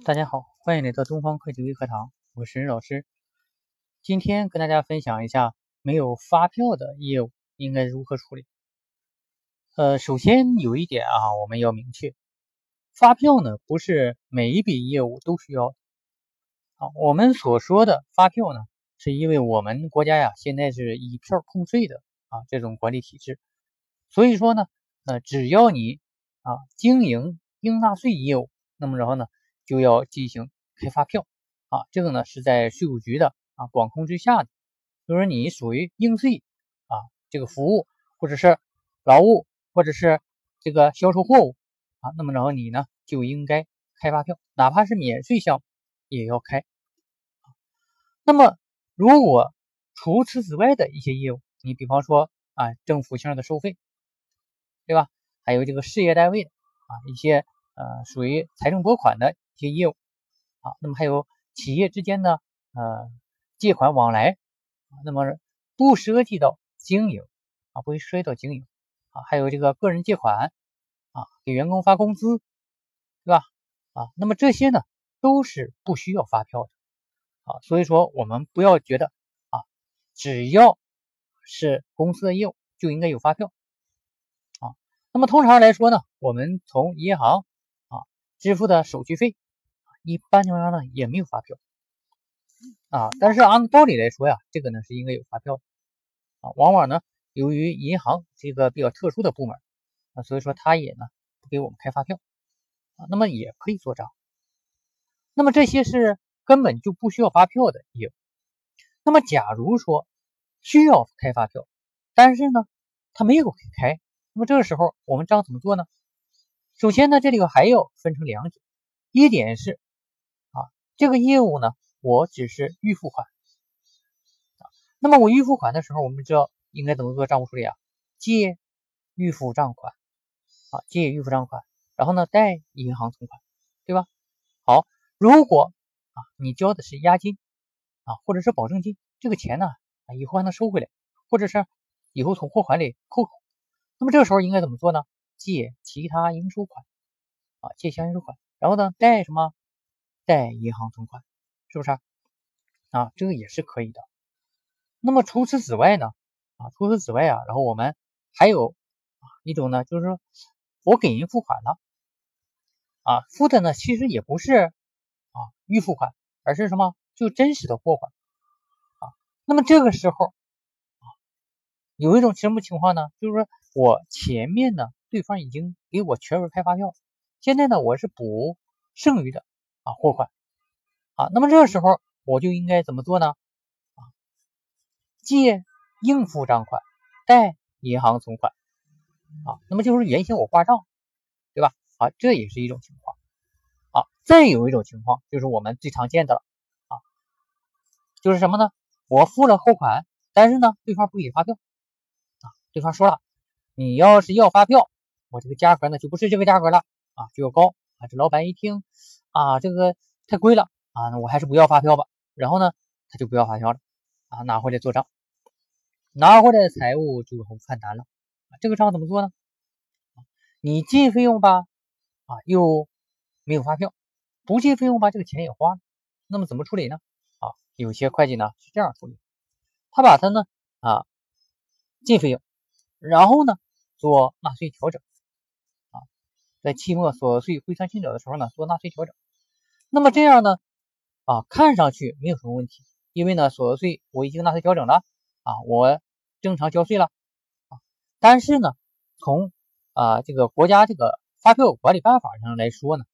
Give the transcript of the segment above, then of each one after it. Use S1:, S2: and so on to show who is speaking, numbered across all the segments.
S1: 大家好，欢迎来到东方会计微课堂，我是任老师。今天跟大家分享一下没有发票的业务应该如何处理。呃，首先有一点啊，我们要明确，发票呢不是每一笔业务都需要。啊，我们所说的发票呢，是因为我们国家呀现在是以票控税的啊这种管理体制，所以说呢，呃，只要你啊经营应纳税业务，那么然后呢。就要进行开发票啊，这个呢是在税务局的啊管控之下的，就是你属于应税啊这个服务或者是劳务或者是这个销售货物啊，那么然后你呢就应该开发票，哪怕是免税项目也要开。那么如果除此之外的一些业务，你比方说啊政府项的收费，对吧？还有这个事业单位啊一些呃属于财政拨款的。一些业务啊，那么还有企业之间的呃借款往来那么不涉及到经营啊，不会涉及到经营啊，还有这个个人借款啊，给员工发工资，对吧？啊，那么这些呢都是不需要发票的啊，所以说我们不要觉得啊，只要是公司的业务就应该有发票啊。那么通常来说呢，我们从银行啊支付的手续费。一般情况下呢，也没有发票啊。但是按道理来说呀，这个呢是应该有发票的啊。往往呢，由于银行这个比较特殊的部门啊，所以说他也呢不给我们开发票啊。那么也可以做账。那么这些是根本就不需要发票的业务。那么假如说需要开发票，但是呢他没有给开，那么这个时候我们账怎么做呢？首先呢，这里头还要分成两点，一点是。这个业务呢，我只是预付款啊。那么我预付款的时候，我们知道应该怎么做账务处理啊？借预付账款啊，借预付账款，然后呢贷银行存款，对吧？好，如果啊你交的是押金啊，或者是保证金，这个钱呢啊以后还能收回来，或者是以后从货款里扣，那么这个时候应该怎么做呢？借其他应收款啊，借其他应收款，然后呢贷什么？贷银行存款是不是啊？啊这个也是可以的。那么除此之外呢？啊，除此之外啊，然后我们还有一种呢，就是说我给人付款了啊，付的呢其实也不是啊预付款，而是什么？就真实的货款啊。那么这个时候啊，有一种什么情况呢？就是说我前面呢对方已经给我全额开发票，现在呢我是补剩余的。啊，货款啊，那么这个时候我就应该怎么做呢？啊，借应付账款，贷银行存款啊，那么就是原先我挂账，对吧？啊，这也是一种情况啊。再有一种情况就是我们最常见的了啊，就是什么呢？我付了货款，但是呢，对方不给发票啊，对方说了，你要是要发票，我这个价格呢就不是这个价格了啊，就要高啊。这老板一听。啊，这个太贵了啊，那我还是不要发票吧。然后呢，他就不要发票了啊，拿回来做账，拿回来的财务就很犯难了。这个账怎么做呢？你进费用吧，啊，又没有发票；不进费用吧，这个钱也花了。那么怎么处理呢？啊，有些会计呢是这样处理，他把它呢啊进费用，然后呢做纳税调整。在期末所得税汇算清缴的时候呢，做纳税调整。那么这样呢，啊，看上去没有什么问题，因为呢，所得税我已经纳税调整了，啊，我正常交税了，但是呢，从啊这个国家这个发票管理办法上来说呢，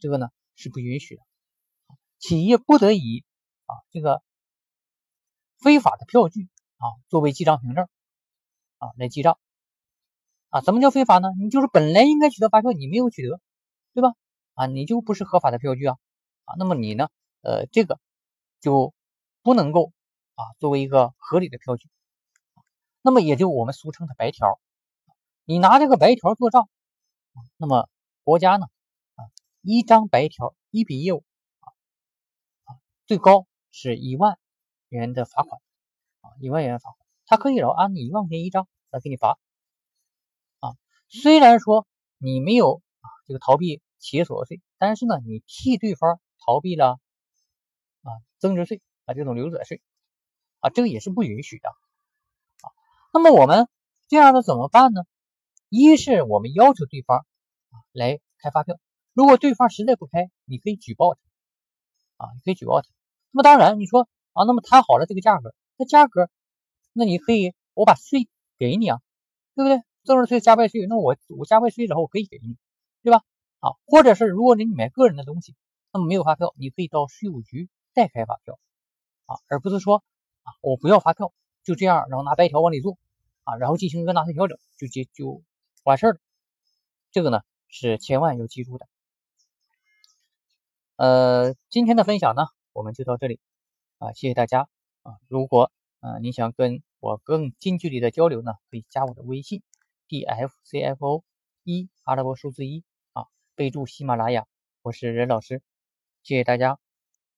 S1: 这个呢是不允许的，企业不得以啊这个非法的票据啊作为记账凭证啊来记账。啊，怎么叫非法呢？你就是本来应该取得发票，你没有取得，对吧？啊，你就不是合法的票据啊，啊，那么你呢，呃，这个就不能够啊作为一个合理的票据，那么也就我们俗称的白条，你拿这个白条做账，那么国家呢，啊，一张白条一笔业务啊，啊，最高是一万元的罚款，啊，一万元罚款，他可以然后按一万块钱一张来给你罚。虽然说你没有啊这个逃避企业所得税，但是呢，你替对方逃避了啊增值税啊这种流转税啊，这个也是不允许的啊。那么我们这样的怎么办呢？一是我们要求对方啊来开发票，如果对方实在不开，你可以举报他啊，你可以举报他。那么当然你说啊，那么谈好了这个价格，那价格那你可以我把税给你啊，对不对？增值税加倍税，那我我加倍税之后我可以给你，对吧？啊，或者是如果你买个人的东西，那么没有发票，你可以到税务局代开发票啊，而不是说啊我不要发票，就这样，然后拿白条往里做啊，然后进行一个纳税调整，就结就完事儿了。这个呢是千万要记住的。呃，今天的分享呢我们就到这里啊，谢谢大家啊。如果啊你想跟我更近距离的交流呢，可以加我的微信。D f c f o 一阿拉伯数字一啊，备注喜马拉雅，我是任老师，谢谢大家。